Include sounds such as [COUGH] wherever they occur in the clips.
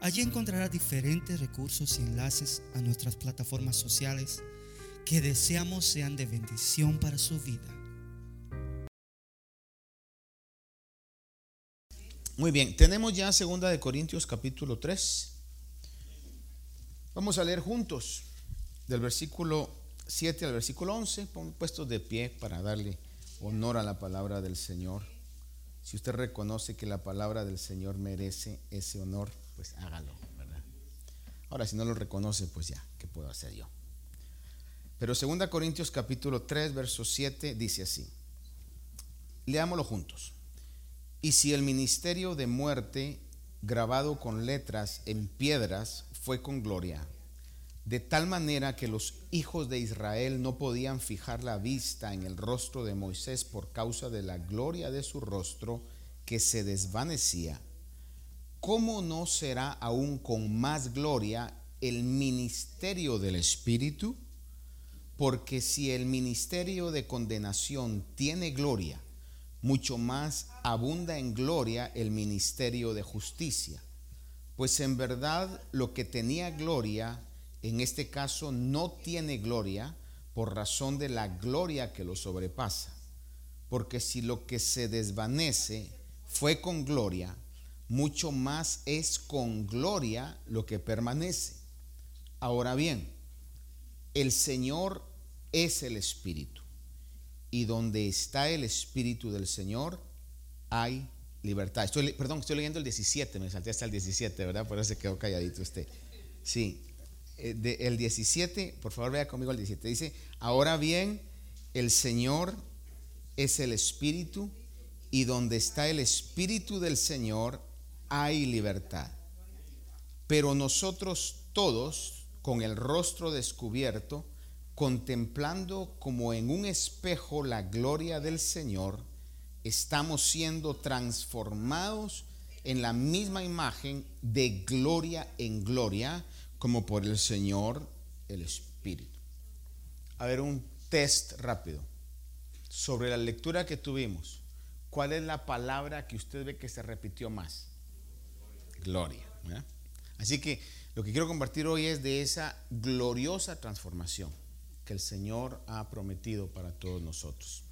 Allí encontrará diferentes recursos y enlaces a nuestras plataformas sociales que deseamos sean de bendición para su vida. Muy bien, tenemos ya segunda de Corintios capítulo 3. Vamos a leer juntos del versículo 7 al versículo 11, puestos de pie para darle honor a la palabra del Señor. Si usted reconoce que la palabra del Señor merece ese honor, pues hágalo, ¿verdad? Ahora, si no lo reconoce, pues ya, ¿qué puedo hacer yo? Pero 2 Corintios capítulo 3, verso 7 dice así. Leámoslo juntos. Y si el ministerio de muerte grabado con letras en piedras fue con gloria, de tal manera que los hijos de Israel no podían fijar la vista en el rostro de Moisés por causa de la gloria de su rostro que se desvanecía, ¿cómo no será aún con más gloria el ministerio del Espíritu? Porque si el ministerio de condenación tiene gloria, mucho más abunda en gloria el ministerio de justicia. Pues en verdad lo que tenía gloria, en este caso no tiene gloria por razón de la gloria que lo sobrepasa. Porque si lo que se desvanece fue con gloria, mucho más es con gloria lo que permanece. Ahora bien, el Señor es el Espíritu. Y donde está el Espíritu del Señor, hay libertad. Perdón, estoy leyendo el 17, me salté hasta el 17, ¿verdad? Por eso se quedó calladito usted. Sí, eh, el 17, por favor vea conmigo el 17. Dice, ahora bien, el Señor es el Espíritu y donde está el Espíritu del Señor, hay libertad. Pero nosotros todos, con el rostro descubierto, contemplando como en un espejo la gloria del Señor, estamos siendo transformados en la misma imagen de gloria en gloria, como por el Señor el Espíritu. A ver, un test rápido sobre la lectura que tuvimos. ¿Cuál es la palabra que usted ve que se repitió más? Gloria. Así que lo que quiero compartir hoy es de esa gloriosa transformación que el Señor ha prometido para todos nosotros.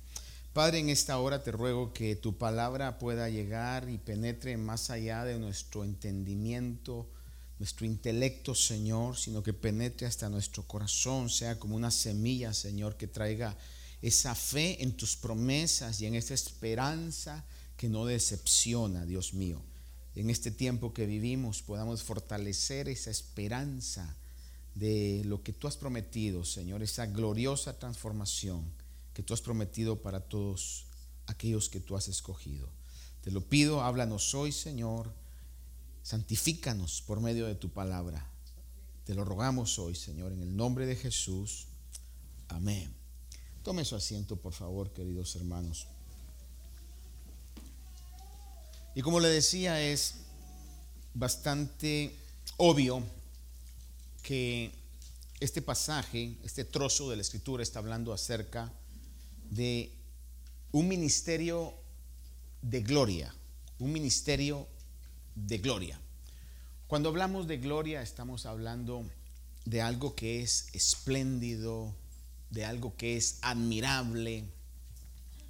Padre, en esta hora te ruego que tu palabra pueda llegar y penetre más allá de nuestro entendimiento, nuestro intelecto, Señor, sino que penetre hasta nuestro corazón, sea como una semilla, Señor, que traiga esa fe en tus promesas y en esa esperanza que no decepciona, Dios mío en este tiempo que vivimos podamos fortalecer esa esperanza de lo que tú has prometido, Señor, esa gloriosa transformación que tú has prometido para todos aquellos que tú has escogido. Te lo pido, háblanos hoy, Señor, santifícanos por medio de tu palabra. Te lo rogamos hoy, Señor, en el nombre de Jesús. Amén. Tome su asiento, por favor, queridos hermanos. Y como le decía, es bastante obvio que este pasaje, este trozo de la escritura está hablando acerca de un ministerio de gloria, un ministerio de gloria. Cuando hablamos de gloria estamos hablando de algo que es espléndido, de algo que es admirable,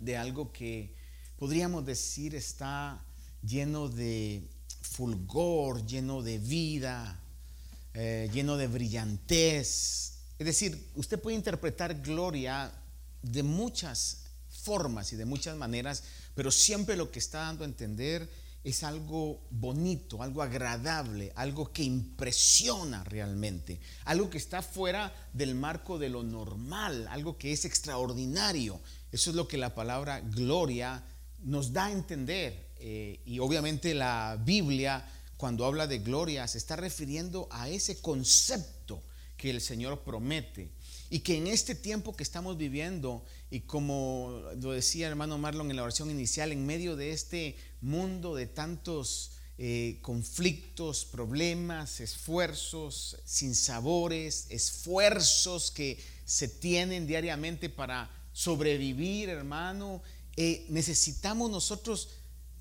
de algo que podríamos decir está lleno de fulgor, lleno de vida, eh, lleno de brillantez. Es decir, usted puede interpretar gloria de muchas formas y de muchas maneras, pero siempre lo que está dando a entender es algo bonito, algo agradable, algo que impresiona realmente, algo que está fuera del marco de lo normal, algo que es extraordinario. Eso es lo que la palabra gloria nos da a entender. Eh, y obviamente la Biblia cuando habla de gloria, se está refiriendo a ese concepto que el Señor promete. Y que en este tiempo que estamos viviendo, y como lo decía hermano Marlon en la oración inicial, en medio de este mundo de tantos eh, conflictos, problemas, esfuerzos, sinsabores, esfuerzos que se tienen diariamente para sobrevivir, hermano, eh, necesitamos nosotros,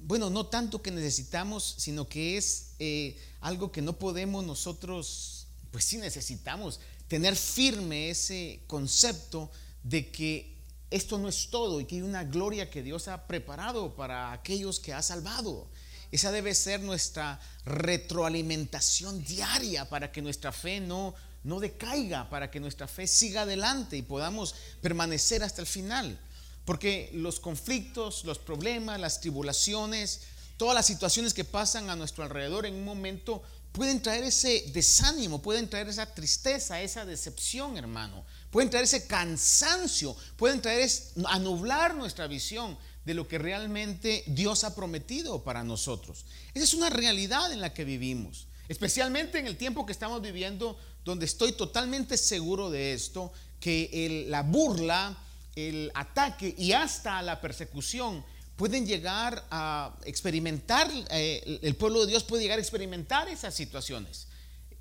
bueno, no tanto que necesitamos, sino que es eh, algo que no podemos nosotros, pues sí necesitamos tener firme ese concepto de que esto no es todo y que hay una gloria que Dios ha preparado para aquellos que ha salvado. Esa debe ser nuestra retroalimentación diaria para que nuestra fe no, no decaiga, para que nuestra fe siga adelante y podamos permanecer hasta el final. Porque los conflictos, los problemas, las tribulaciones, todas las situaciones que pasan a nuestro alrededor en un momento pueden traer ese desánimo, pueden traer esa tristeza, esa decepción, hermano. Pueden traer ese cansancio, pueden traer a nublar nuestra visión de lo que realmente Dios ha prometido para nosotros. Esa es una realidad en la que vivimos, especialmente en el tiempo que estamos viviendo, donde estoy totalmente seguro de esto, que la burla, el ataque y hasta la persecución pueden llegar a experimentar, eh, el pueblo de Dios puede llegar a experimentar esas situaciones.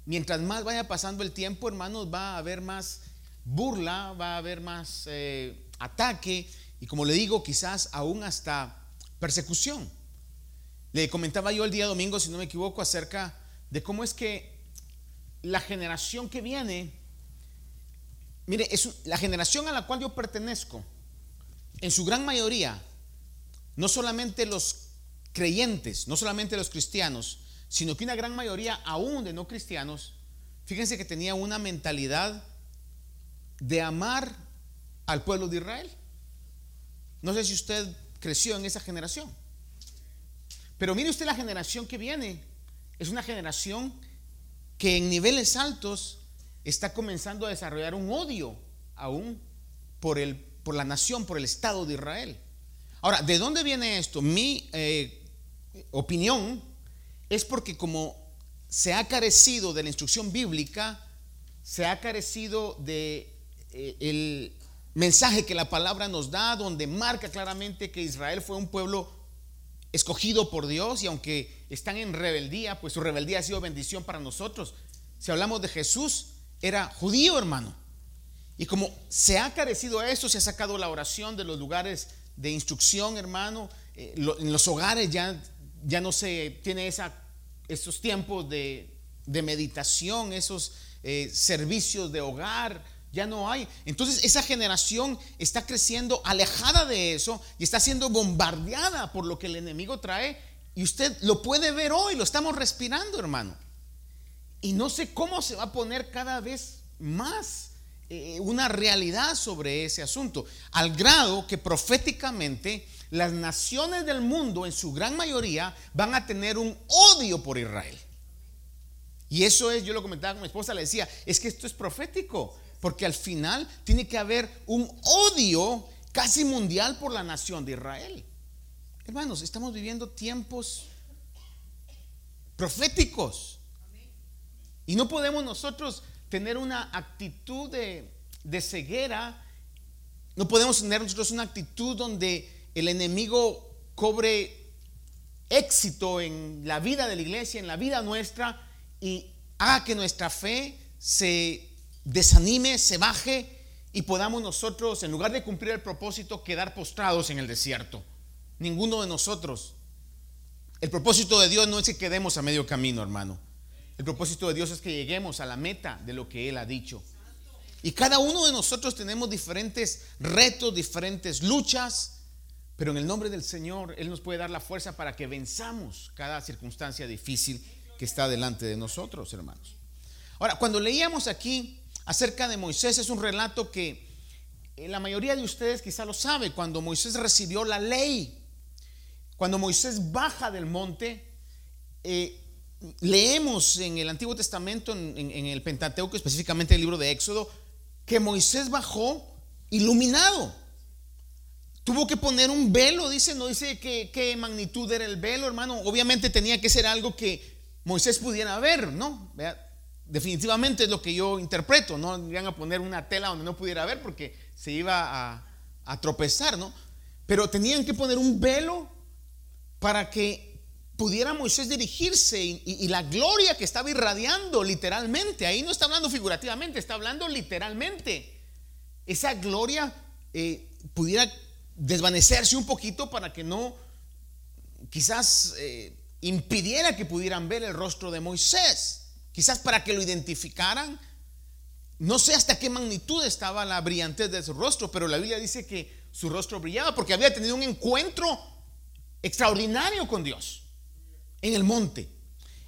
Mientras más vaya pasando el tiempo, hermanos, va a haber más burla, va a haber más eh, ataque y como le digo, quizás aún hasta persecución. Le comentaba yo el día domingo, si no me equivoco, acerca de cómo es que la generación que viene, mire, es la generación a la cual yo pertenezco, en su gran mayoría, no solamente los creyentes, no solamente los cristianos, sino que una gran mayoría aún de no cristianos, fíjense que tenía una mentalidad de amar al pueblo de Israel. No sé si usted creció en esa generación. Pero mire usted la generación que viene. Es una generación que en niveles altos está comenzando a desarrollar un odio aún por, el, por la nación, por el Estado de Israel. Ahora, ¿de dónde viene esto? Mi eh, opinión es porque como se ha carecido de la instrucción bíblica, se ha carecido de eh, mensaje que la palabra nos da, donde marca claramente que Israel fue un pueblo escogido por Dios y aunque están en rebeldía, pues su rebeldía ha sido bendición para nosotros. Si hablamos de Jesús, era judío, hermano. Y como se ha carecido a eso, se ha sacado la oración de los lugares de instrucción, hermano. Eh, en los hogares ya, ya no se tiene esa, esos tiempos de, meditación, esos eh, servicios de hogar ya no hay. Entonces esa generación está creciendo alejada de eso y está siendo bombardeada por lo que el enemigo trae. Y usted lo puede ver hoy, lo estamos respirando, hermano. Y no sé cómo se va a poner cada vez más eh, una realidad sobre ese asunto, al grado que proféticamente las naciones del mundo, en su gran mayoría, van a tener un odio por Israel. Y eso es, yo lo comentaba con mi esposa, le decía, es que esto es profético. Porque al final tiene que haber un odio casi mundial por la nación de Israel. Hermanos, estamos viviendo tiempos proféticos. Y no podemos nosotros tener una actitud de, ceguera. No podemos tener nosotros una actitud donde el enemigo cobre éxito en la vida de la iglesia, en la vida nuestra, y haga que nuestra fe se desanime, se baje y podamos nosotros, en lugar de cumplir el propósito, quedar postrados en el desierto. Ninguno de nosotros. El propósito de Dios no es que quedemos a medio camino, hermano. El propósito de Dios es que lleguemos a la meta de lo que Él ha dicho. Y cada uno de nosotros tenemos diferentes retos, diferentes luchas, pero en el nombre del Señor Él nos puede dar la fuerza para que venzamos cada circunstancia difícil que está delante de nosotros, hermanos. Ahora, cuando leíamos aquí acerca de Moisés es un relato que eh, la mayoría de ustedes quizá lo sabe, cuando Moisés recibió la ley, cuando Moisés baja del monte, eh, leemos en el Antiguo Testamento, en, el Pentateuco, específicamente el libro de Éxodo, que Moisés bajó iluminado. Tuvo que poner un velo, dice, no dice qué magnitud era el velo, hermano. Obviamente tenía que ser algo que Moisés pudiera ver, ¿no? Definitivamente es lo que yo interpreto, no iban a poner una tela donde no pudiera ver porque se iba a, a tropezar, ¿no? Pero tenían que poner un velo para que pudiera Moisés dirigirse y, la gloria que estaba irradiando literalmente, ahí no está hablando figurativamente, está hablando literalmente. Esa gloria eh, pudiera desvanecerse un poquito para que no, quizás eh, impidiera que pudieran ver el rostro de Moisés, quizás para que lo identificaran. No sé hasta qué magnitud estaba la brillantez de su rostro, pero la Biblia dice que su rostro brillaba porque había tenido un encuentro extraordinario con Dios en el monte.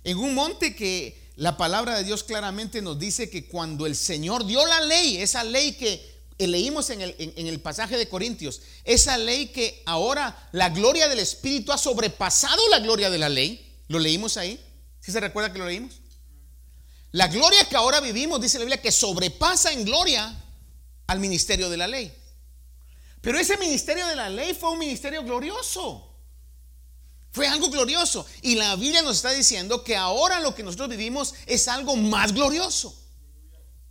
En un monte que la palabra de Dios claramente nos dice que cuando el Señor dio la ley, esa ley que leímos en el, en, el, pasaje de Corintios, esa ley que ahora la gloria del Espíritu ha sobrepasado la gloria de la ley, lo leímos ahí, ¿sí se recuerda que lo leímos? La gloria que ahora vivimos, dice la Biblia, que sobrepasa en gloria al ministerio de la ley. Pero ese ministerio de la ley fue un ministerio glorioso. Fue algo glorioso. Y la Biblia nos está diciendo que ahora lo que nosotros vivimos es algo más glorioso.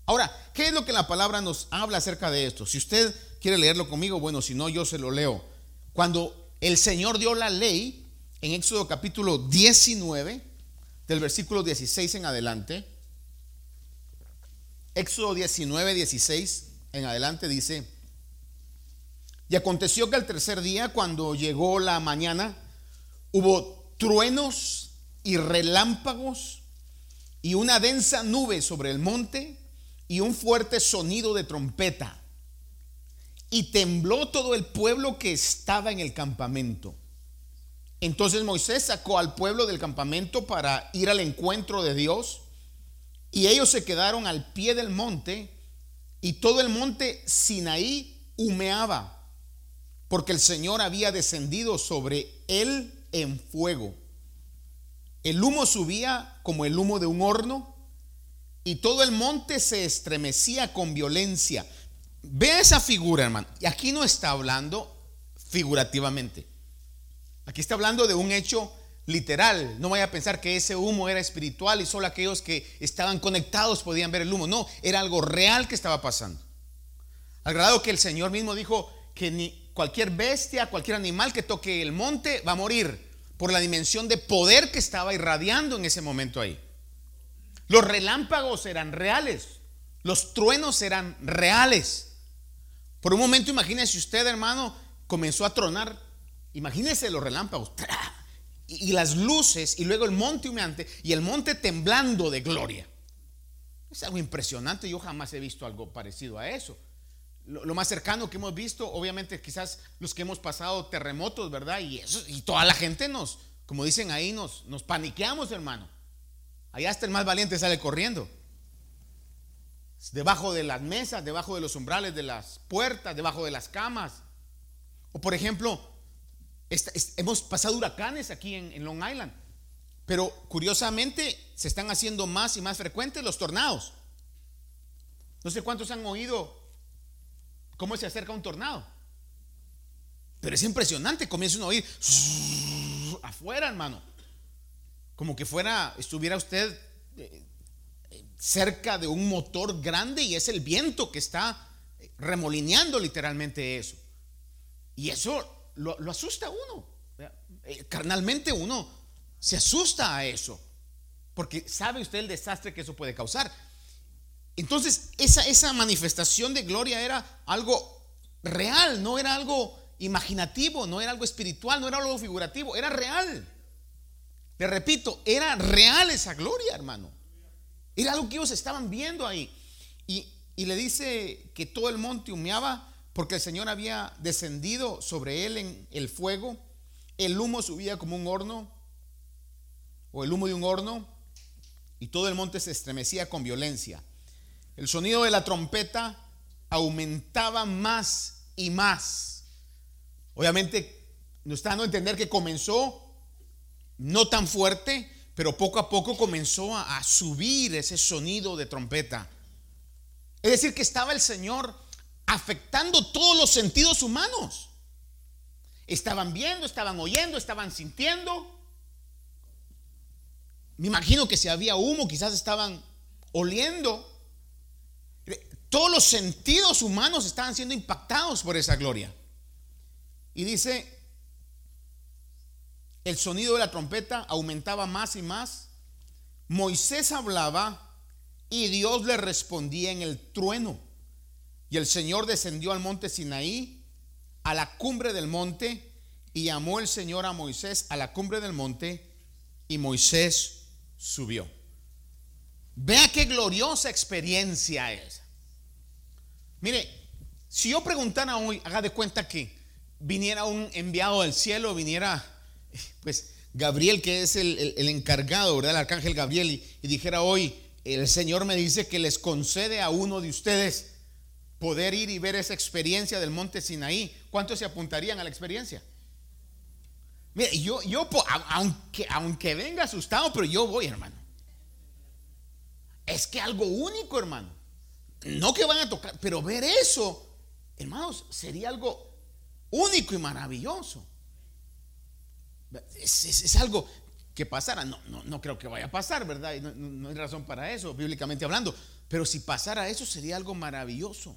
Ahora, ¿qué es lo que la palabra nos habla acerca de esto? Si usted quiere leerlo conmigo, bueno, si no, yo se lo leo. Cuando el Señor dio la ley, en Éxodo capítulo 19, del versículo 16 en adelante, Éxodo 19, 16 en adelante dice, y aconteció que al tercer día, cuando llegó la mañana, Hubo truenos y relámpagos y una densa nube sobre el monte y un fuerte sonido de trompeta. Y tembló todo el pueblo que estaba en el campamento. Entonces Moisés sacó al pueblo del campamento para ir al encuentro de Dios. Y ellos se quedaron al pie del monte y todo el monte Sinaí humeaba, porque el Señor había descendido sobre él en fuego. El humo subía como el humo de un horno y todo el monte se estremecía con violencia. Ve esa figura, hermano. Y aquí no está hablando figurativamente. Aquí está hablando de un hecho literal. No vaya a pensar que ese humo era espiritual y solo aquellos que estaban conectados podían ver el humo. No, era algo real que estaba pasando. Al grado que el Señor mismo dijo que ni cualquier bestia, cualquier animal que toque el monte va a morir por la dimensión de poder que estaba irradiando en ese momento ahí. Los relámpagos eran reales, los truenos eran reales. Por un momento imagínese usted, hermano, comenzó a tronar. Imagínese los relámpagos y las luces y luego el monte humeante y el monte temblando de gloria. Es algo impresionante, yo jamás he visto algo parecido a eso lo, más cercano que hemos visto, obviamente quizás los que hemos pasado terremotos, ¿verdad? Y, toda la gente nos, como dicen ahí, nos, nos paniqueamos, hermano. Allá hasta el más valiente sale corriendo. Debajo de las mesas, debajo de los umbrales de las puertas, debajo de las camas. O por ejemplo, hemos pasado huracanes aquí en Long Island. Pero curiosamente se están haciendo más y más frecuentes los tornados. No sé cuántos han oído cómo se acerca un tornado. Pero es impresionante, comienza uno a oír afuera, hermano. Como que fuera, estuviera usted eh, cerca de un motor grande y es el viento que está remolineando literalmente eso. Y eso lo, asusta a uno. Eh, carnalmente uno se asusta a eso. Porque sabe usted el desastre que eso puede causar. Entonces, esa, esa manifestación de gloria era algo real, no era algo imaginativo, no era algo espiritual, no era algo figurativo, era real. Le repito, era real esa gloria, hermano. Era algo que ellos estaban viendo ahí. Y, y, le dice que todo el monte humeaba porque el Señor había descendido sobre él en el fuego. El humo subía como un horno, o el humo de un horno, y todo el monte se estremecía con violencia. El sonido de la trompeta aumentaba más y más. Obviamente nos está dando a entender que comenzó no tan fuerte, pero poco a poco comenzó a, a, subir ese sonido de trompeta. Es decir, que estaba el Señor afectando todos los sentidos humanos. Estaban viendo, estaban oyendo, estaban sintiendo. me imagino que si había humo, quizás estaban oliendo. Todos los sentidos humanos estaban siendo impactados por esa gloria. Y dice, el sonido de la trompeta aumentaba más y más. Moisés hablaba y Dios le respondía en el trueno. Y el Señor descendió al monte Sinaí, a la cumbre del monte, y llamó el Señor a Moisés a la cumbre del monte, y Moisés subió. Vea qué gloriosa experiencia es. Mire, si yo preguntara hoy, haga de cuenta que viniera un enviado del cielo, viniera pues Gabriel, que es el, encargado, ¿verdad? El arcángel Gabriel, y, dijera hoy, el Señor me dice que les concede a uno de ustedes poder ir y ver esa experiencia del monte Sinaí. ¿Cuántos se apuntarían a la experiencia? Mire, yo, yo aunque, aunque venga asustado, pero yo voy, hermano. Es que algo único, hermano. No que van a tocar, pero ver eso, hermanos, sería algo único y maravilloso. Es, algo que pasara. No, no, no, creo que vaya a pasar, ¿verdad? No, hay razón para eso, bíblicamente hablando. Pero si pasara eso, sería algo maravilloso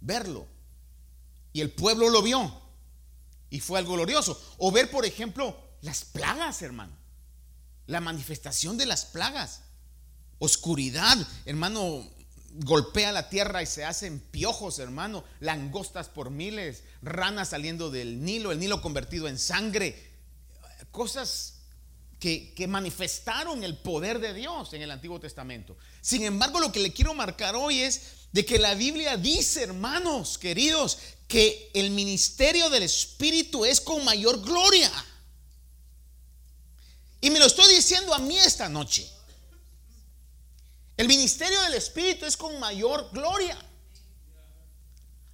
verlo. Y el pueblo lo vio. Y fue algo glorioso. O ver, por ejemplo, las plagas, hermano. La manifestación de las plagas. Oscuridad, hermano, golpea la tierra y se hacen piojos, hermano. Langostas por miles, ranas saliendo del Nilo, el Nilo convertido en sangre cosas que, manifestaron el poder de Dios en el Antiguo Testamento. Sin embargo, lo que le quiero marcar hoy es de que la Biblia dice, hermanos queridos, que el ministerio del Espíritu es con mayor gloria. Y me lo estoy diciendo a mí esta noche. El ministerio del Espíritu es con mayor gloria.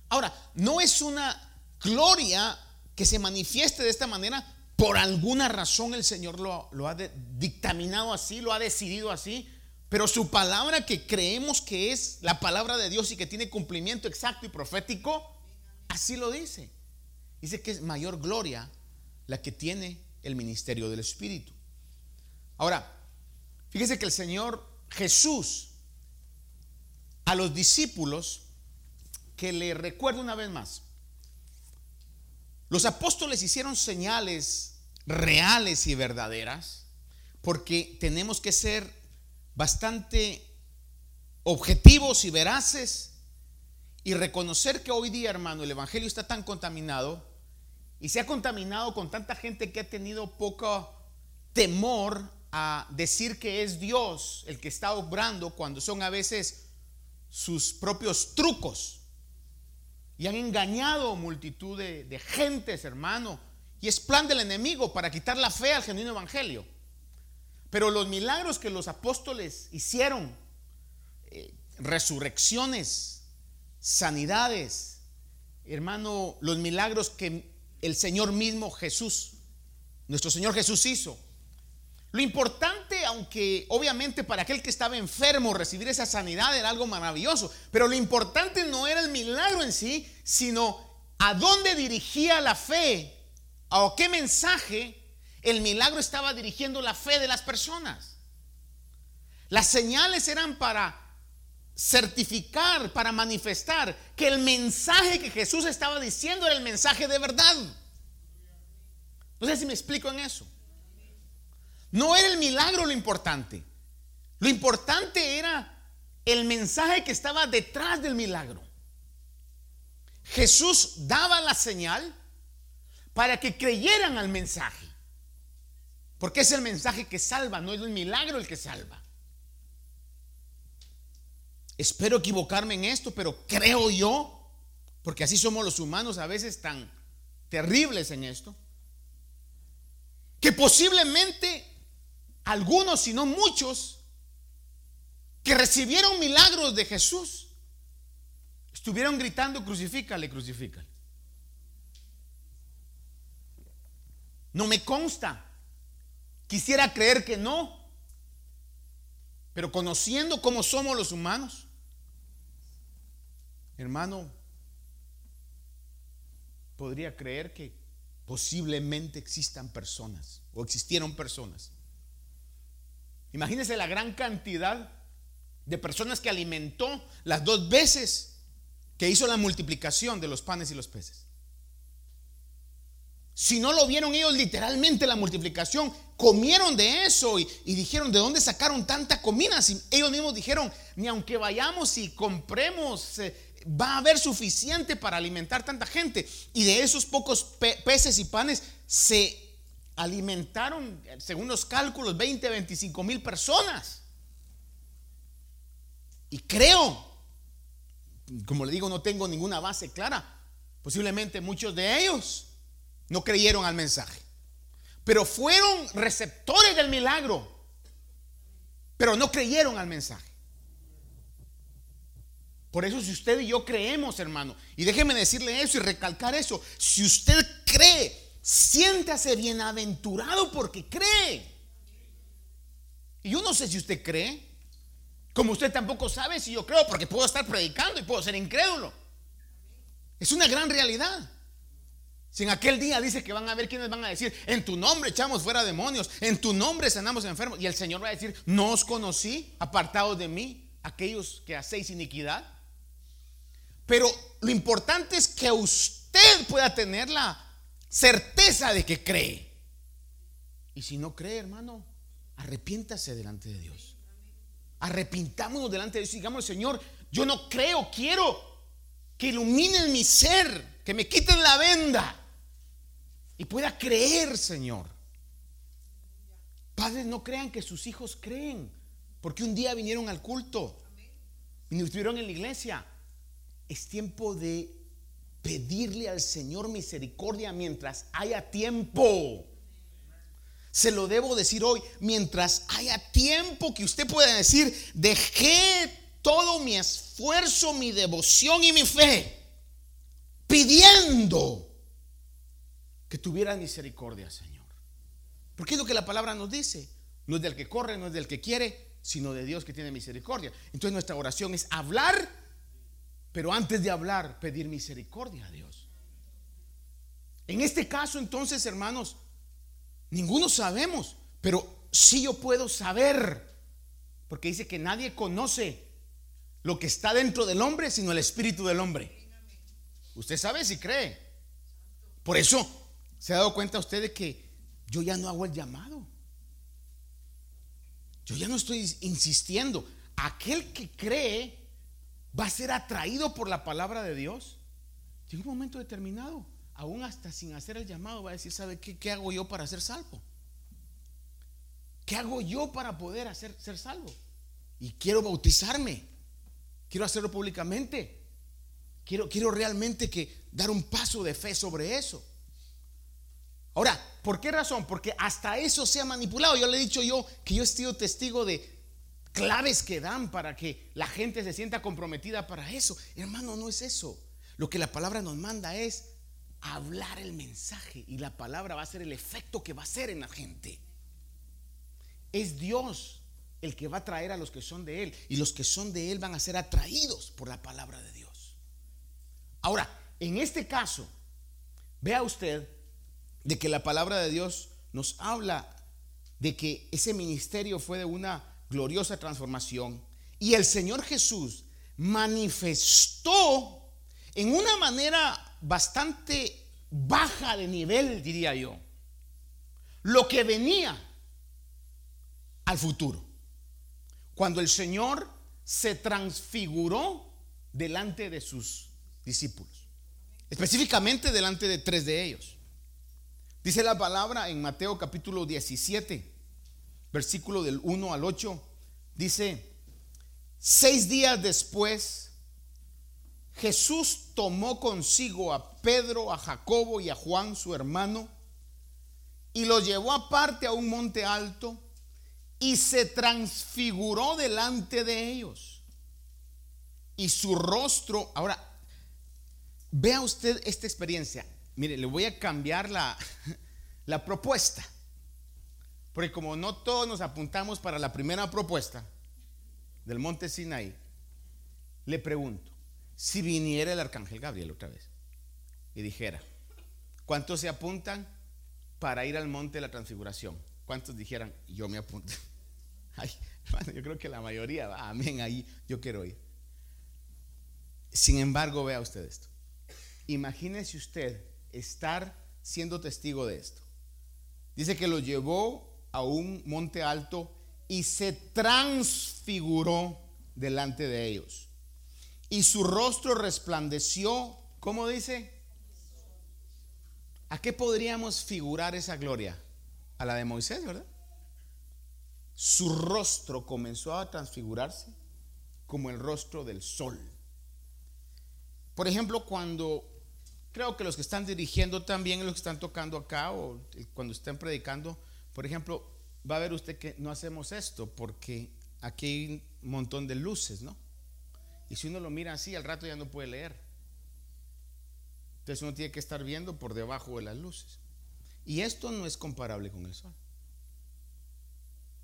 Ahora, no es una gloria que se manifieste de esta manera por alguna razón el Señor lo, ha dictaminado así, lo ha decidido así, pero su palabra que creemos que es la palabra de Dios y que tiene cumplimiento exacto y profético, así lo dice. Dice que es mayor gloria la que tiene el ministerio del Espíritu. Ahora, fíjese que el Señor Jesús a los discípulos, que le recuerdo una vez más, los apóstoles hicieron señales reales y verdaderas porque tenemos que ser bastante objetivos y veraces y reconocer que hoy día, hermano, el Evangelio está tan contaminado y se ha contaminado con tanta gente que ha tenido poco temor a decir que es Dios el que está obrando cuando son a veces sus propios trucos y han engañado multitud de, gentes, hermano. Y es plan del enemigo para quitar la fe al genuino evangelio. Pero los milagros que los apóstoles hicieron, eh, resurrecciones, sanidades, hermano, los milagros que el Señor mismo Jesús, nuestro Señor Jesús hizo, lo importante, aunque obviamente para aquel que estaba enfermo recibir esa sanidad era algo maravilloso, pero lo importante no era el milagro en sí, sino a dónde dirigía la fe, a qué mensaje el milagro estaba dirigiendo la fe de las personas. Las señales eran para certificar, para manifestar que el mensaje que Jesús estaba diciendo era el mensaje de verdad. No sé si me explico en eso. No era el milagro lo importante. Lo importante era el mensaje que estaba detrás del milagro. Jesús daba la señal para que creyeran al mensaje. Porque es el mensaje que salva, no es el milagro el que salva. Espero equivocarme en esto, pero creo yo, porque así somos los humanos a veces tan terribles en esto, que posiblemente algunos, si no muchos, que recibieron milagros de Jesús, estuvieron gritando, crucifícale, crucifícale. No me consta. Quisiera creer que no. Pero conociendo cómo somos los humanos, hermano, podría creer que posiblemente existan personas o existieron personas Imagínense la gran cantidad de personas que alimentó las dos veces que hizo la multiplicación de los panes y los peces. Si no lo vieron ellos literalmente la multiplicación, comieron de eso y, dijeron, ¿de dónde sacaron tanta comida? Si ellos mismos dijeron, ni aunque vayamos y compremos, eh, va a haber suficiente para alimentar tanta gente. Y de esos pocos peces y panes se alimentaron, según los cálculos, 20, 25 mil personas. Y creo, como le digo, no tengo ninguna base clara. Posiblemente muchos de ellos no creyeron al mensaje. Pero fueron receptores del milagro. Pero no creyeron al mensaje. Por eso si usted y yo creemos, hermano, y déjeme decirle eso y recalcar eso, si usted cree, siéntase bienaventurado porque cree. Y yo no sé si usted cree, como usted tampoco sabe si yo creo, porque puedo estar predicando y puedo ser incrédulo. Es una gran realidad. Si en aquel día dice que van a ver quienes van a decir, en tu nombre echamos fuera demonios, en tu nombre sanamos enfermos, y el Señor va a decir, no os conocí, apartados de mí, aquellos que hacéis iniquidad. Pero lo importante es que usted pueda tener la certeza de que cree. Y si no cree, hermano, arrepiéntase delante de Dios. Arrepintámonos delante de Dios y digamos, Señor, yo no creo, quiero que iluminen mi ser, que me quiten la venda y pueda creer, Señor. Padres, no crean que sus hijos creen, porque un día vinieron al culto y estuvieron en la iglesia. Es tiempo de pedirle al Señor misericordia mientras haya tiempo. Se lo debo decir hoy, mientras haya tiempo que usted pueda decir, dejé todo mi esfuerzo, mi devoción y mi fe, pidiendo que tuviera misericordia, Señor. Porque es lo que la palabra nos dice. No es del que corre, no es del que quiere, sino de Dios que tiene misericordia. Entonces nuestra oración es hablar, pero antes de hablar, pedir misericordia a Dios. En este caso, entonces, hermanos, Ninguno sabemos, pero sí yo puedo saber, porque dice que nadie conoce lo que está dentro del hombre, sino el espíritu del hombre. Usted sabe si cree. Por eso se ha dado cuenta usted de que yo ya no hago el llamado. Yo ya no estoy insistiendo. Aquel que cree va a ser atraído por la palabra de Dios. Llega un momento determinado aún hasta sin hacer el llamado, va a decir, ¿sabe qué, qué hago yo para ser salvo? ¿Qué hago yo para poder hacer, ser salvo? Y quiero bautizarme, quiero hacerlo públicamente, quiero, quiero realmente que dar un paso de fe sobre eso. Ahora, ¿por qué razón? Porque hasta eso se ha manipulado. Yo le he dicho yo que yo he sido testigo de claves que dan para que la gente se sienta comprometida para eso. Hermano, no es eso. Lo que la palabra nos manda es hablar el mensaje y la palabra va a ser el efecto que va a hacer en la gente. Es Dios el que va a traer a los que son de Él y los que son de Él van a ser atraídos por la palabra de Dios. Ahora, en este caso, vea usted de que la palabra de Dios nos habla de que ese ministerio fue de una gloriosa transformación y el Señor Jesús manifestó en una manera bastante baja de nivel, diría yo, lo que venía al futuro. Cuando el Señor se transfiguró delante de sus discípulos, específicamente delante de tres de ellos. Dice la palabra en Mateo capítulo 17, versículo del 1 al 8, dice, seis días después, Jesús tomó consigo a Pedro, a Jacobo y a Juan, su hermano, y los llevó aparte a un monte alto y se transfiguró delante de ellos. Y su rostro, ahora, vea usted esta experiencia. Mire, le voy a cambiar la, [LAUGHS] la propuesta. Porque como no todos nos apuntamos para la primera propuesta del monte Sinaí, le pregunto, si viniera el arcángel Gabriel otra vez y dijera, ¿cuántos se apuntan para ir al monte de la transfiguración? ¿Cuántos dijeran, yo me apunto? [LAUGHS] Ay, hermano, yo creo que la mayoría va, amén, ahí yo quiero ir. Sin embargo, vea usted esto. Imagínese usted estar siendo testigo de esto. Dice que lo llevó a un monte alto y se transfiguró delante de ellos. Y su rostro resplandeció, ¿cómo dice? ¿A qué podríamos figurar esa gloria? A la de Moisés, ¿verdad? Su rostro comenzó a transfigurarse como el rostro del sol. Por ejemplo, cuando creo que los que están dirigiendo también, los que están tocando acá o cuando estén predicando, por ejemplo, va a ver usted que no hacemos esto porque aquí hay un montón de luces, ¿no? Y si uno lo mira así, al rato ya no puede leer. Entonces uno tiene que estar viendo por debajo de las luces. Y esto no es comparable con el sol.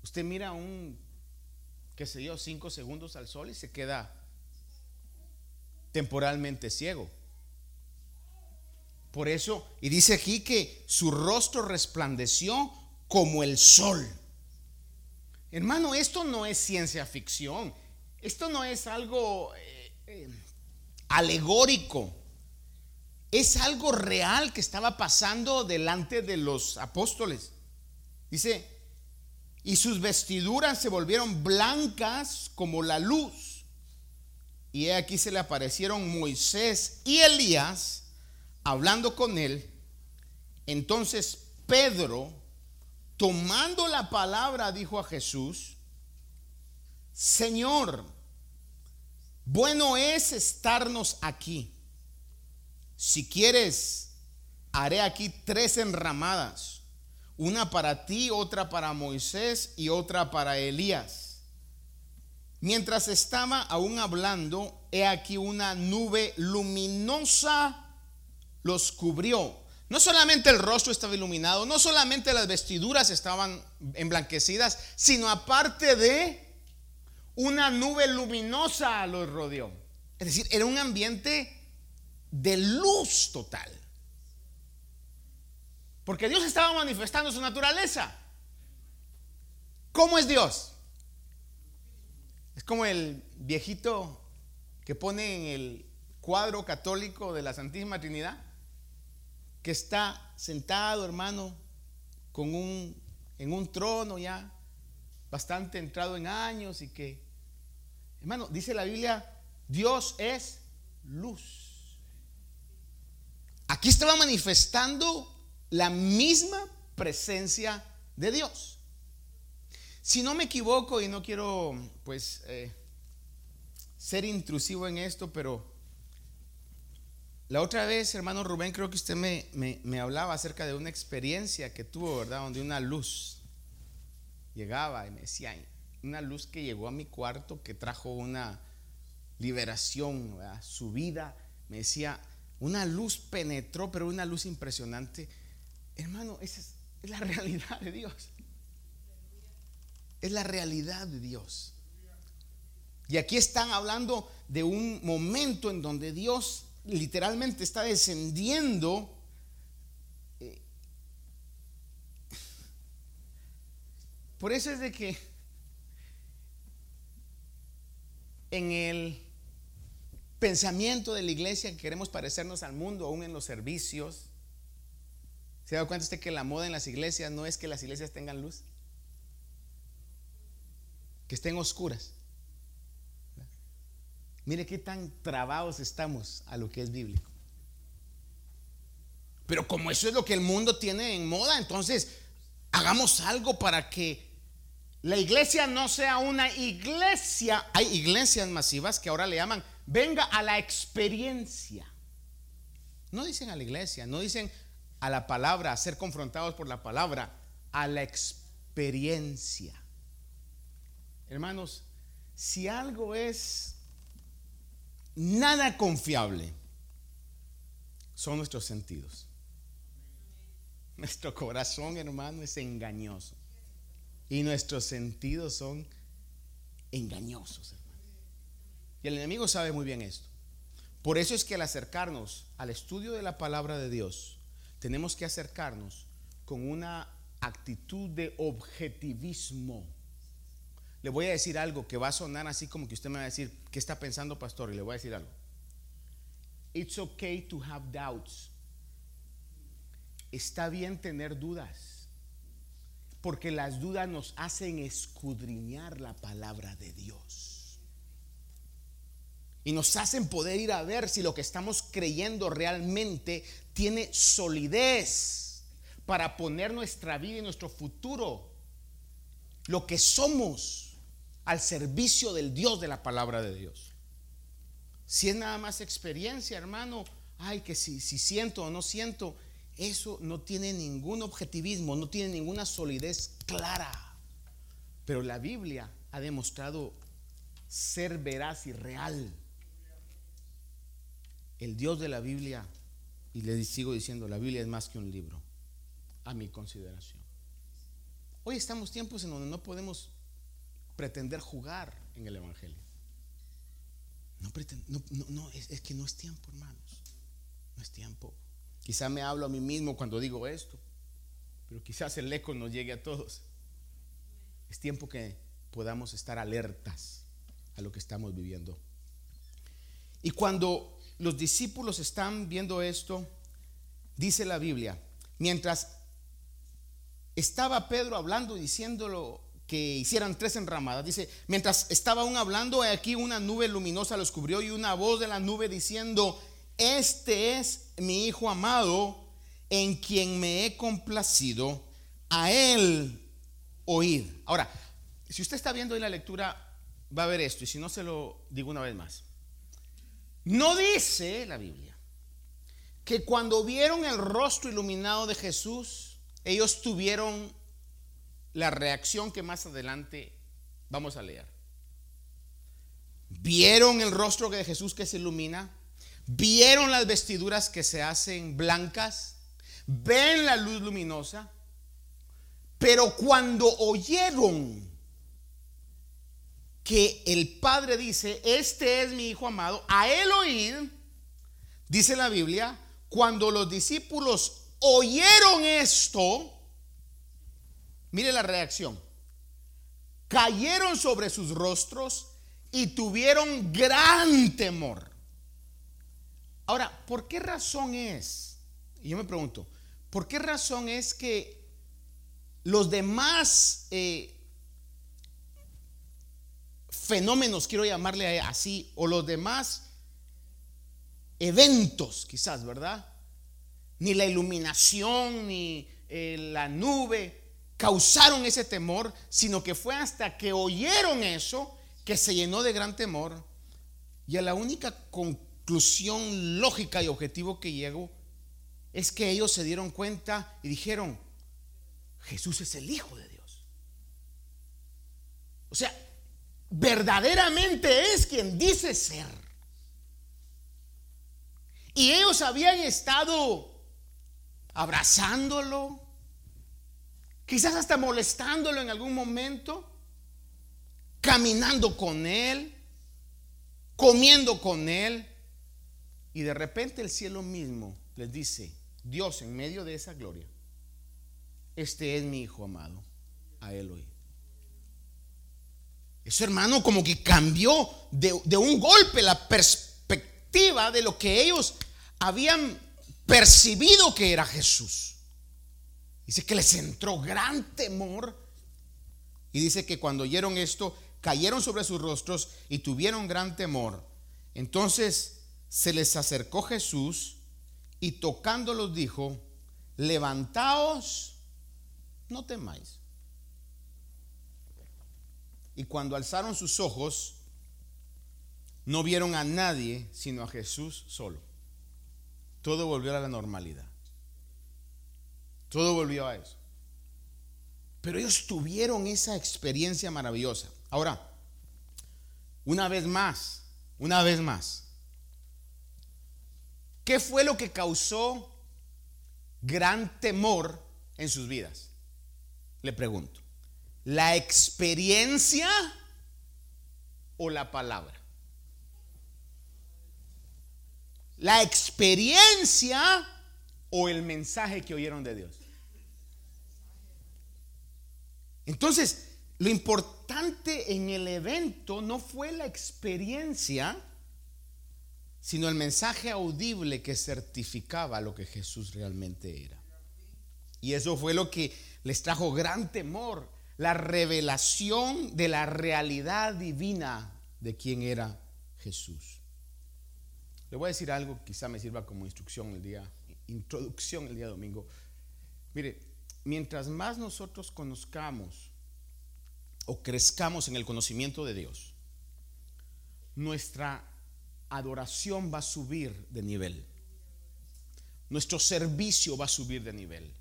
Usted mira un, qué sé yo, cinco segundos al sol y se queda temporalmente ciego. Por eso, y dice aquí que su rostro resplandeció como el sol. Hermano, esto no es ciencia ficción. Esto no es algo eh, eh, alegórico. Es algo real que estaba pasando delante de los apóstoles. Dice, y sus vestiduras se volvieron blancas como la luz y aquí se le aparecieron Moisés y Elías hablando con él. Entonces Pedro, tomando la palabra, dijo a Jesús, Señor, bueno es estarnos aquí. Si quieres, haré aquí tres enramadas, una para ti, otra para Moisés y otra para Elías. Mientras estaba aún hablando, he aquí una nube luminosa los cubrió. No solamente el rostro estaba iluminado, no solamente las vestiduras estaban emblanquecidas, sino aparte de una nube luminosa los rodeó. Es decir, era un ambiente de luz total. Porque Dios estaba manifestando su naturaleza. ¿Cómo es Dios? Es como el viejito que pone en el cuadro católico de la Santísima Trinidad, que está sentado, hermano, con un, en un trono ya, bastante entrado en años y que, hermano, dice la Biblia, Dios es luz. Aquí estaba manifestando la misma presencia de Dios. Si no me equivoco y no quiero pues eh, ser intrusivo en esto, pero la otra vez, hermano Rubén, creo que usted me, me, hablaba acerca de una experiencia que tuvo, ¿verdad? Donde una luz llegaba y me decía, una luz que llegó a mi cuarto que trajo una liberación, su vida, me decía, una luz penetró, pero una luz impresionante. Hermano, esa es la [LAUGHS] realidad de Dios. Es la realidad de Dios. Y aquí están hablando de un momento en donde Dios literalmente está descendiendo. Eh, por eso es de que en el pensamiento de la iglesia que queremos parecernos al mundo, aún en los servicios, ¿se da cuenta usted que la moda en las iglesias no es que las iglesias tengan luz? que estén oscuras. Mire qué tan trabados estamos a lo que es bíblico. Pero como eso es lo que el mundo tiene en moda, entonces hagamos algo para que la iglesia no sea una iglesia. Hay iglesias masivas que ahora le llaman, venga a la experiencia. No dicen a la iglesia, no dicen a la palabra, a ser confrontados por la palabra, a la experiencia. Hermanos, si algo es nada confiable, son nuestros sentidos. Nuestro corazón, hermano, es engañoso. Y nuestros sentidos son engañosos, hermano. Y el enemigo sabe muy bien esto. Por eso es que al acercarnos al estudio de la palabra de Dios, tenemos que acercarnos con una actitud de objetivismo le voy a decir algo que va a sonar así como que usted me va a decir, ¿qué está pensando, pastor? Y le voy a decir algo. It's okay to have doubts. Está bien tener dudas, porque las dudas nos hacen escudriñar la palabra de Dios. Y nos hacen poder ir a ver si lo que estamos creyendo realmente tiene solidez para poner nuestra vida y nuestro futuro, lo que somos, al servicio del Dios de la palabra de Dios. Si es nada más experiencia, hermano, ay, que si, si siento o no siento, eso no tiene ningún objetivismo, no tiene ninguna solidez clara. Pero la Biblia ha demostrado ser veraz y real. El Dios de la Biblia, y le sigo diciendo, la Biblia es más que un libro, a mi consideración. Hoy estamos tiempos en donde no podemos pretender jugar en el Evangelio. No, no, es, que no es tiempo, hermanos. No es tiempo. Quizá me hablo a mí mismo cuando digo esto, pero quizás el eco nos llegue a todos. Es tiempo que podamos estar alertas a lo que estamos viviendo. Y cuando los discípulos están viendo esto, dice la Biblia, mientras estaba Pedro hablando diciéndolo que hicieran tres enramadas. Dice, mientras estaba aún hablando, aquí una nube luminosa los cubrió y una voz de la nube diciendo, este es mi Hijo amado en quien me he complacido, a él oír. Ahora, si usted está viendo en la lectura, va a ver esto, y si no se lo digo una vez más. No dice la Biblia que cuando vieron el rostro iluminado de Jesús, ellos tuvieron la reacción que más adelante vamos a leer. ¿Vieron el rostro de Jesús que se ilumina? ¿Vieron las vestiduras que se hacen blancas? ¿Ven la luz luminosa? Pero cuando oyeron que el Padre dice, este es mi Hijo amado, a él oír, dice la Biblia, cuando los discípulos oyeron esto, Mire la reacción. Cayeron sobre sus rostros y tuvieron gran temor. Ahora, ¿por qué razón es? Y yo me pregunto, ¿por qué razón es que los demás eh, fenómenos, quiero llamarle así, o los demás eventos, quizás, ¿verdad? Ni la iluminación, ni eh, la nube, causaron ese temor, sino que fue hasta que oyeron eso que se llenó de gran temor. Y a la única conclusión lógica y objetivo que llegó es que ellos se dieron cuenta y dijeron, Jesús es el Hijo de Dios. O sea, verdaderamente es quien dice ser. Y ellos habían estado abrazándolo, quizás hasta molestándolo en algún momento, caminando con él, comiendo con él, y de repente el cielo mismo les dice, Dios en medio de esa gloria, este es mi hijo amado, a él hoy. Eso hermano como que cambió de, de un golpe la perspectiva de lo que ellos habían percibido que era Jesús. Dice que les entró gran temor. Y dice que cuando oyeron esto, cayeron sobre sus rostros y tuvieron gran temor. Entonces se les acercó Jesús y tocándolos dijo, levantaos, no temáis. Y cuando alzaron sus ojos, no vieron a nadie sino a Jesús solo. Todo volvió a la normalidad. Todo volvió a eso. Pero ellos tuvieron esa experiencia maravillosa. Ahora, una vez más, una vez más, ¿qué fue lo que causó gran temor en sus vidas? Le pregunto, ¿la experiencia o la palabra? La experiencia o el mensaje que oyeron de Dios. Entonces, lo importante en el evento no fue la experiencia, sino el mensaje audible que certificaba lo que Jesús realmente era. Y eso fue lo que les trajo gran temor, la revelación de la realidad divina de quién era Jesús. Le voy a decir algo, quizá me sirva como instrucción el día, introducción el día domingo. Mire, mientras más nosotros conozcamos o crezcamos en el conocimiento de Dios, nuestra adoración va a subir de nivel. Nuestro servicio va a subir de nivel.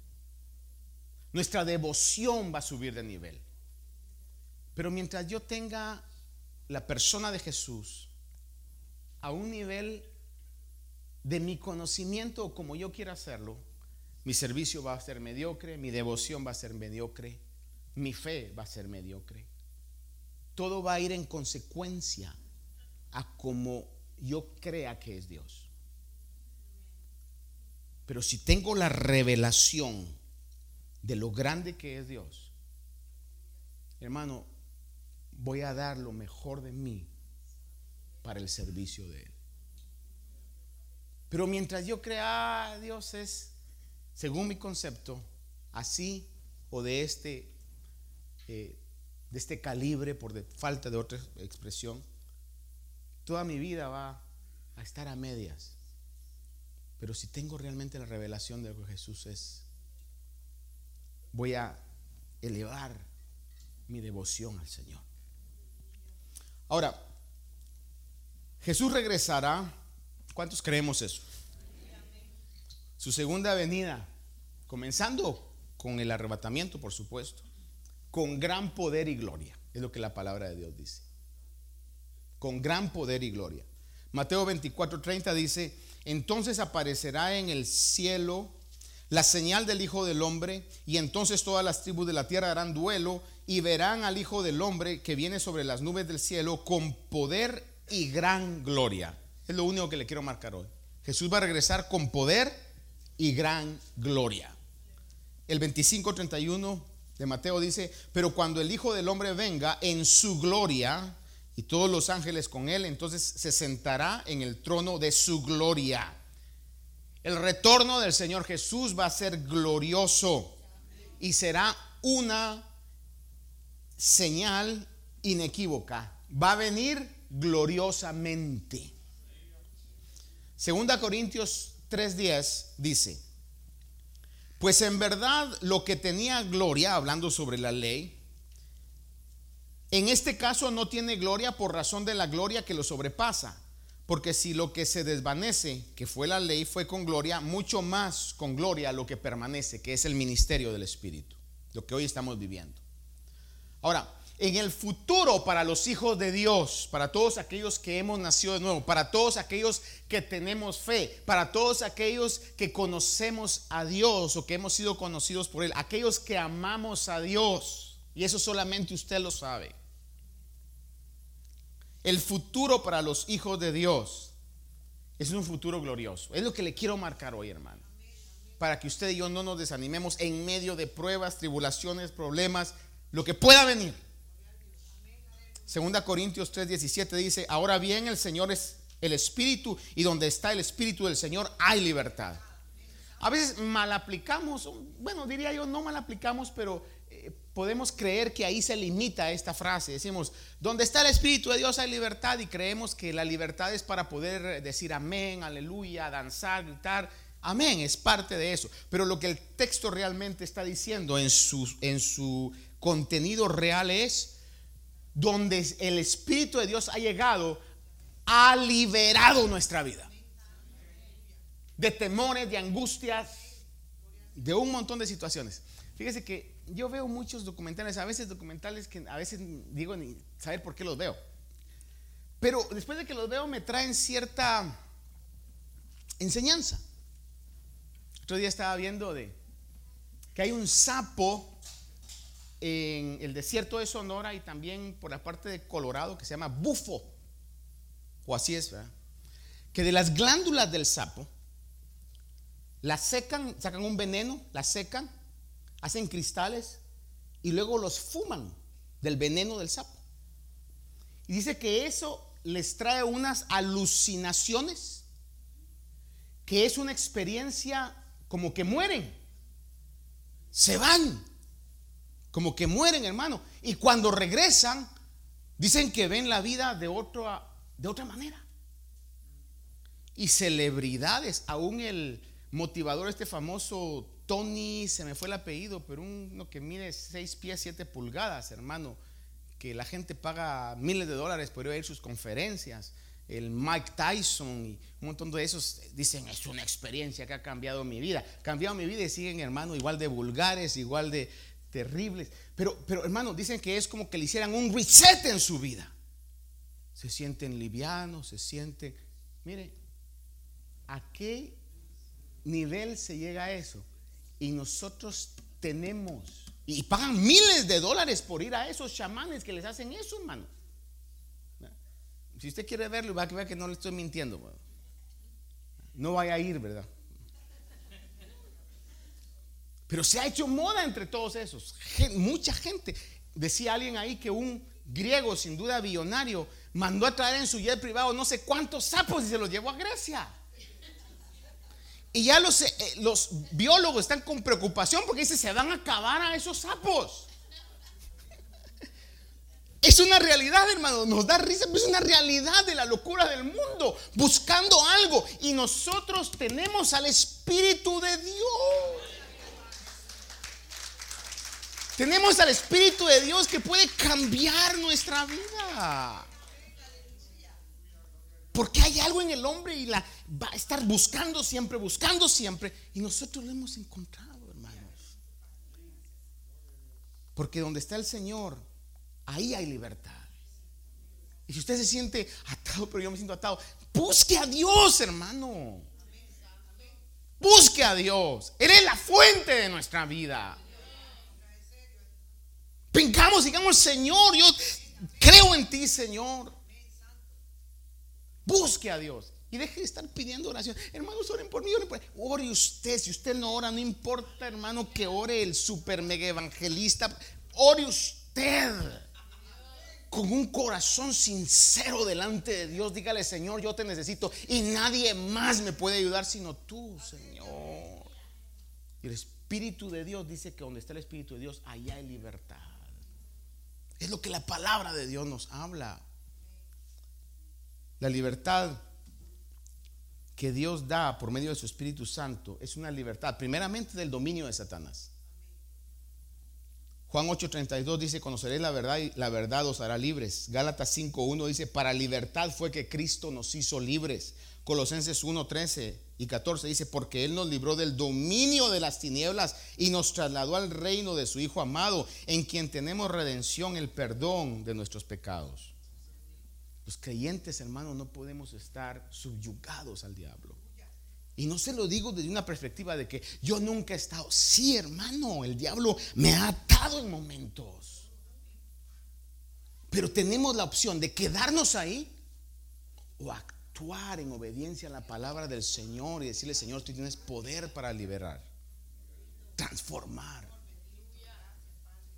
Nuestra devoción va a subir de nivel. Pero mientras yo tenga la persona de Jesús a un nivel de mi conocimiento como yo quiera hacerlo, mi servicio va a ser mediocre, mi devoción va a ser mediocre, mi fe va a ser mediocre. Todo va a ir en consecuencia a como yo crea que es Dios. Pero si tengo la revelación de lo grande que es Dios, hermano, voy a dar lo mejor de mí para el servicio de Él. Pero mientras yo crea, ah, Dios es, según mi concepto, así o de este eh, de este calibre, por falta de otra expresión, toda mi vida va a estar a medias. Pero si tengo realmente la revelación de lo que Jesús es, voy a elevar mi devoción al Señor. Ahora, Jesús regresará. ¿Cuántos creemos eso? Su segunda venida, comenzando con el arrebatamiento, por supuesto con gran poder y gloria. Es lo que la palabra de Dios dice. Con gran poder y gloria. Mateo 24:30 dice, entonces aparecerá en el cielo la señal del Hijo del Hombre, y entonces todas las tribus de la tierra harán duelo y verán al Hijo del Hombre que viene sobre las nubes del cielo con poder y gran gloria. Es lo único que le quiero marcar hoy. Jesús va a regresar con poder y gran gloria. El 25:31 de Mateo dice, pero cuando el Hijo del Hombre venga en su gloria y todos los ángeles con él, entonces se sentará en el trono de su gloria. El retorno del Señor Jesús va a ser glorioso y será una señal inequívoca. Va a venir gloriosamente. Segunda Corintios 3:10 dice, pues en verdad lo que tenía gloria, hablando sobre la ley, en este caso no tiene gloria por razón de la gloria que lo sobrepasa. Porque si lo que se desvanece, que fue la ley, fue con gloria, mucho más con gloria lo que permanece, que es el ministerio del Espíritu, lo que hoy estamos viviendo. Ahora, en el futuro para los hijos de Dios, para todos aquellos que hemos nacido de nuevo, para todos aquellos que tenemos fe, para todos aquellos que conocemos a Dios o que hemos sido conocidos por Él, aquellos que amamos a Dios, y eso solamente usted lo sabe. El futuro para los hijos de Dios es un futuro glorioso. Es lo que le quiero marcar hoy, hermano. Para que usted y yo no nos desanimemos en medio de pruebas, tribulaciones, problemas, lo que pueda venir. Segunda Corintios 3:17 dice, ahora bien el Señor es el Espíritu y donde está el Espíritu del Señor hay libertad. A veces mal aplicamos, bueno, diría yo, no mal aplicamos, pero eh, podemos creer que ahí se limita esta frase. Decimos, donde está el Espíritu de Dios hay libertad y creemos que la libertad es para poder decir amén, aleluya, danzar, gritar. Amén, es parte de eso. Pero lo que el texto realmente está diciendo en su, en su contenido real es, donde el Espíritu de Dios ha llegado, ha liberado nuestra vida. De temores, de angustias, de un montón de situaciones. Fíjese que yo veo muchos documentales, a veces documentales que a veces digo ni saber por qué los veo. Pero después de que los veo me traen cierta enseñanza. Otro día estaba viendo de que hay un sapo en el desierto de Sonora y también por la parte de Colorado que se llama bufo, o así es, ¿verdad? que de las glándulas del sapo las secan, sacan un veneno, las secan, hacen cristales y luego los fuman del veneno del sapo. Y dice que eso les trae unas alucinaciones, que es una experiencia como que mueren, se van, como que mueren, hermano. Y cuando regresan, dicen que ven la vida de, otra de otra manera. Y celebridades, aún el motivador, este famoso Tony, se me fue el apellido, pero uno que mide 6 pies 7 pulgadas, hermano, que la gente paga miles de dólares por ir a sus conferencias. El Mike Tyson y un montón de esos dicen, es una experiencia que ha cambiado mi vida. Cambiado mi vida y siguen, hermano, igual de vulgares, igual de terribles. Pero, pero hermano, dicen que es como que le hicieran un reset en su vida. Se sienten livianos, se sienten... Mire, ¿a qué nivel se llega a eso? Y nosotros tenemos, y pagan miles de dólares por ir a esos chamanes que les hacen eso, hermano. Si usted quiere verlo, va a ver que no le estoy mintiendo. No vaya a ir, ¿verdad? Pero se ha hecho moda entre todos esos. Mucha gente. Decía alguien ahí que un griego, sin duda billonario, mandó a traer en su jet privado no sé cuántos sapos y se los llevó a Grecia. Y ya los, eh, los biólogos están con preocupación porque dicen, se van a acabar a esos sapos. [LAUGHS] Es una realidad, hermano. Nos da risa, pero es una realidad de la locura del mundo. Buscando algo. Y nosotros tenemos al Espíritu de Dios. Tenemos al Espíritu de Dios que puede cambiar nuestra vida. Porque hay algo en el hombre y la va a estar buscando siempre, buscando siempre. Y nosotros lo hemos encontrado, hermanos. Porque donde está el Señor, ahí hay libertad. Y si usted se siente atado, pero yo me siento atado, busque a Dios, hermano. Busque a Dios. Él es la fuente de nuestra vida. Vengamos, digamos, Señor, yo creo en ti, Señor. Busque a Dios. Y deje de estar pidiendo oración. Hermanos, oren por mí, oren por mí. Ore usted. Si usted no ora, no importa, hermano, que ore el super mega evangelista. Ore usted. Con un corazón sincero delante de Dios. Dígale, Señor, yo te necesito. Y nadie más me puede ayudar sino tú, Señor. Y el Espíritu de Dios dice que donde está el Espíritu de Dios, allá hay libertad. Es lo que la palabra de Dios nos habla. La libertad que Dios da por medio de su Espíritu Santo es una libertad, primeramente del dominio de Satanás. Juan 8:32 dice, conoceréis la verdad y la verdad os hará libres. Gálatas 5:1 dice, para libertad fue que Cristo nos hizo libres. Colosenses 1:13 y 14 dice, porque Él nos libró del dominio de las tinieblas y nos trasladó al reino de su Hijo amado, en quien tenemos redención, el perdón de nuestros pecados. Los creyentes, hermanos, no podemos estar subyugados al diablo. Y no se lo digo desde una perspectiva de que yo nunca he estado. Sí, hermano, el diablo me ha atado en momentos. Pero tenemos la opción de quedarnos ahí o actuar en obediencia a la palabra del Señor y decirle, Señor, tú tienes poder para liberar, transformar.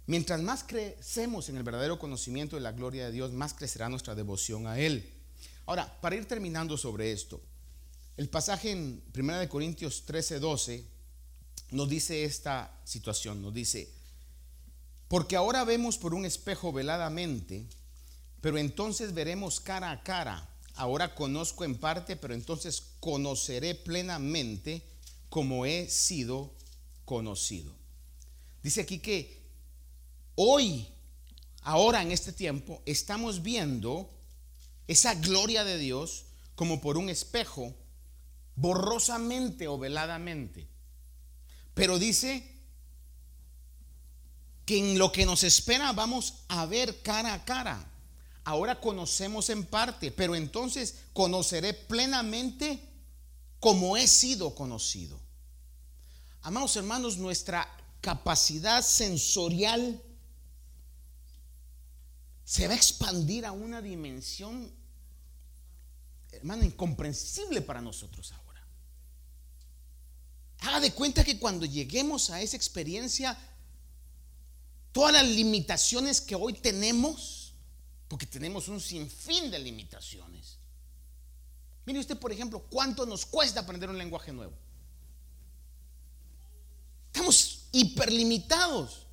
Mientras más crecemos en el verdadero conocimiento de la gloria de Dios, más crecerá nuestra devoción a Él. Ahora, para ir terminando sobre esto, el pasaje en 1 Corintios 13, 12 nos dice esta situación, nos dice, porque ahora vemos por un espejo veladamente, pero entonces veremos cara a cara. Ahora conozco en parte, pero entonces conoceré plenamente como he sido conocido. Dice aquí que Hoy, ahora en este tiempo, estamos viendo esa gloria de Dios como por un espejo, borrosamente o veladamente. Pero dice que en lo que nos espera vamos a ver cara a cara. Ahora conocemos en parte, pero entonces conoceré plenamente como he sido conocido. Amados hermanos, nuestra capacidad sensorial se va a expandir a una dimensión, hermano, incomprensible para nosotros ahora. Haga de cuenta que cuando lleguemos a esa experiencia, todas las limitaciones que hoy tenemos, porque tenemos un sinfín de limitaciones. Mire usted, por ejemplo, cuánto nos cuesta aprender un lenguaje nuevo. Estamos hiperlimitados.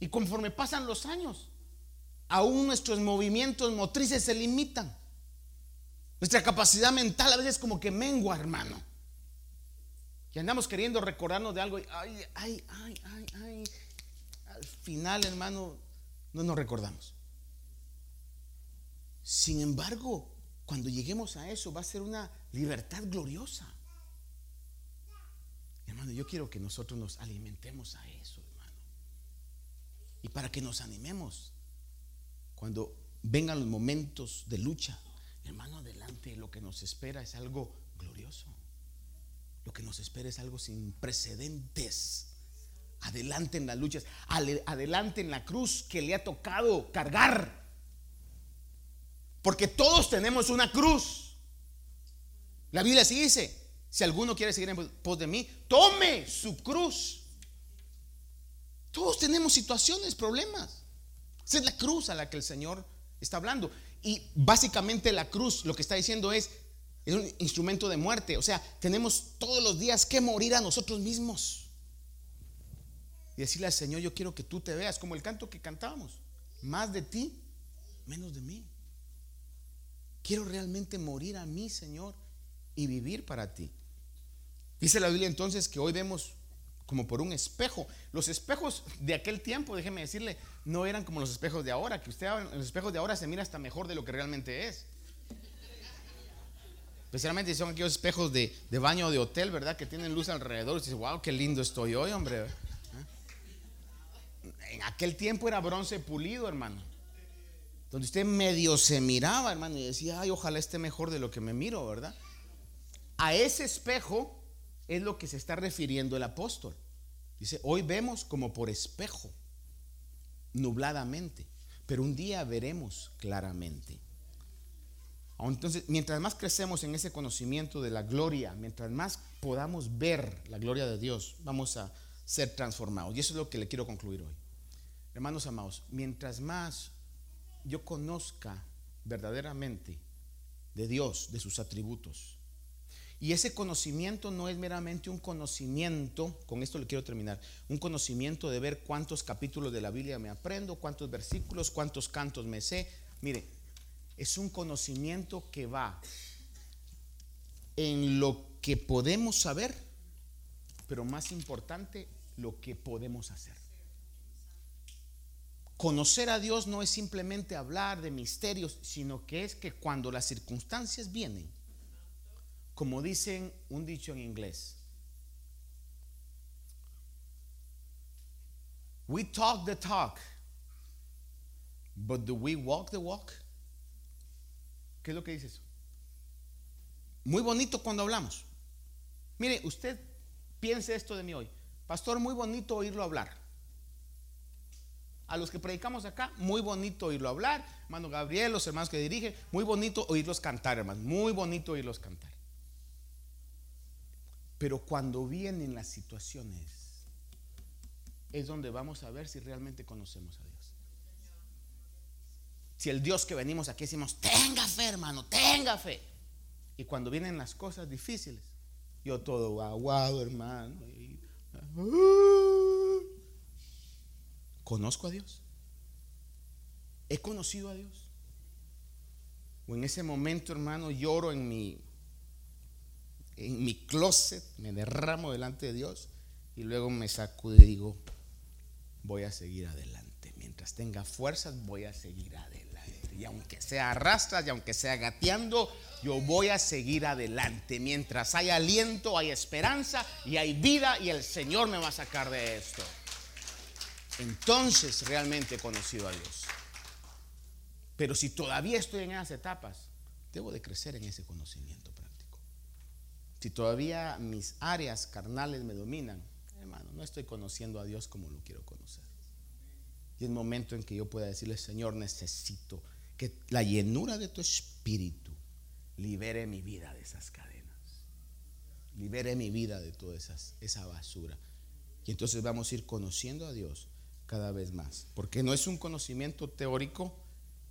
Y conforme pasan los años, aún nuestros movimientos motrices se limitan. Nuestra capacidad mental a veces como que mengua, hermano. Y andamos queriendo recordarnos de algo y ay, ay, ay, ay, ay. Al final, hermano, no nos recordamos. Sin embargo, cuando lleguemos a eso va a ser una libertad gloriosa. Hermano, yo quiero que nosotros nos alimentemos a eso, hermano. Y para que nos animemos cuando vengan los momentos de lucha, hermano, adelante, lo que nos espera es algo glorioso. Lo que nos espera es algo sin precedentes. Adelante en las luchas, adelante en la cruz que le ha tocado cargar. Porque todos tenemos una cruz. La Biblia sí dice, si alguno quiere seguir en pos de mí, tome su cruz. Todos tenemos situaciones, problemas. Esa es la cruz a la que el Señor está hablando. Y básicamente la cruz lo que está diciendo es, es un instrumento de muerte. O sea, tenemos todos los días que morir a nosotros mismos. Y decirle al Señor, yo quiero que tú te veas como el canto que cantábamos. Más de ti, menos de mí. Quiero realmente morir a mí, Señor, y vivir para ti. Dice la Biblia entonces que hoy vemos como por un espejo. Los espejos de aquel tiempo, déjeme decirle, no eran como los espejos de ahora, que usted los espejos de ahora se mira hasta mejor de lo que realmente es. Especialmente si son aquellos espejos de, baño de hotel, ¿verdad? Que tienen luz alrededor. Y dice, wow, qué lindo estoy hoy, hombre. En aquel tiempo era bronce pulido, hermano. Donde usted medio se miraba, hermano, y decía, ay, ojalá esté mejor de lo que me miro, ¿verdad? A ese espejo es lo que se está refiriendo el apóstol. Dice, hoy vemos como por espejo, nubladamente, pero un día veremos claramente. Entonces, mientras más crecemos en ese conocimiento de la gloria, mientras más podamos ver la gloria de Dios, vamos a ser transformados. Y eso es lo que le quiero concluir hoy. Hermanos amados, mientras más yo conozca verdaderamente de Dios, de sus atributos, y ese conocimiento no es meramente un conocimiento, con esto le quiero terminar, un conocimiento de ver cuántos capítulos de la Biblia me aprendo, cuántos versículos, cuántos cantos me sé. Mire, es un conocimiento que va en lo que podemos saber, pero más importante, lo que podemos hacer. Conocer a Dios no es simplemente hablar de misterios, sino que es que cuando las circunstancias vienen, como dicen un dicho en inglés, we talk the talk, but do we walk the walk? ¿Qué es lo que dice eso? Muy bonito cuando hablamos. Mire, usted piense esto de mí hoy. Pastor, muy bonito oírlo hablar. A los que predicamos acá, muy bonito oírlo hablar. Hermano Gabriel, los hermanos que dirigen, muy bonito oírlos cantar, hermano. Muy bonito oírlos cantar. Pero cuando vienen las situaciones, es donde vamos a ver si realmente conocemos a Dios. Si el Dios que venimos aquí decimos, tenga fe, hermano, tenga fe. Y cuando vienen las cosas difíciles, yo todo aguado, hermano. Uh, ¿Conozco a Dios? ¿He conocido a Dios? O en ese momento, hermano, lloro en mi, en mi closet, me derramo delante de Dios y luego me sacudo y digo, voy a seguir adelante. Mientras tenga fuerzas, voy a seguir adelante y aunque sea arrastras y aunque sea gateando, yo voy a seguir adelante. Mientras hay aliento, hay esperanza y hay vida y el Señor me va a sacar de esto. Entonces realmente he conocido a Dios. Pero si todavía estoy en esas etapas, debo de crecer en ese conocimiento práctico. Si todavía mis áreas carnales me dominan, hermano, no estoy conociendo a Dios como lo quiero conocer. Y es momento en que yo pueda decirle, Señor, necesito que la llenura de tu espíritu libere mi vida de esas cadenas. Libere mi vida de toda esa basura. Y entonces vamos a ir conociendo a Dios cada vez más. Porque no es un conocimiento teórico,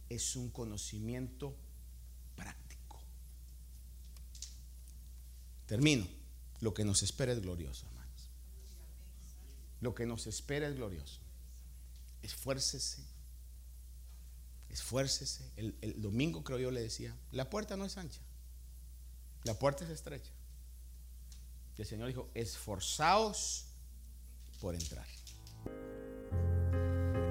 es un conocimiento práctico. Termino. Lo que nos espera es glorioso, hermanos. Lo que nos espera es glorioso. Esfuércese. Esfuércese. El, el domingo creo yo le decía, la puerta no es ancha. La puerta es estrecha. El Señor dijo, esforzaos por entrar.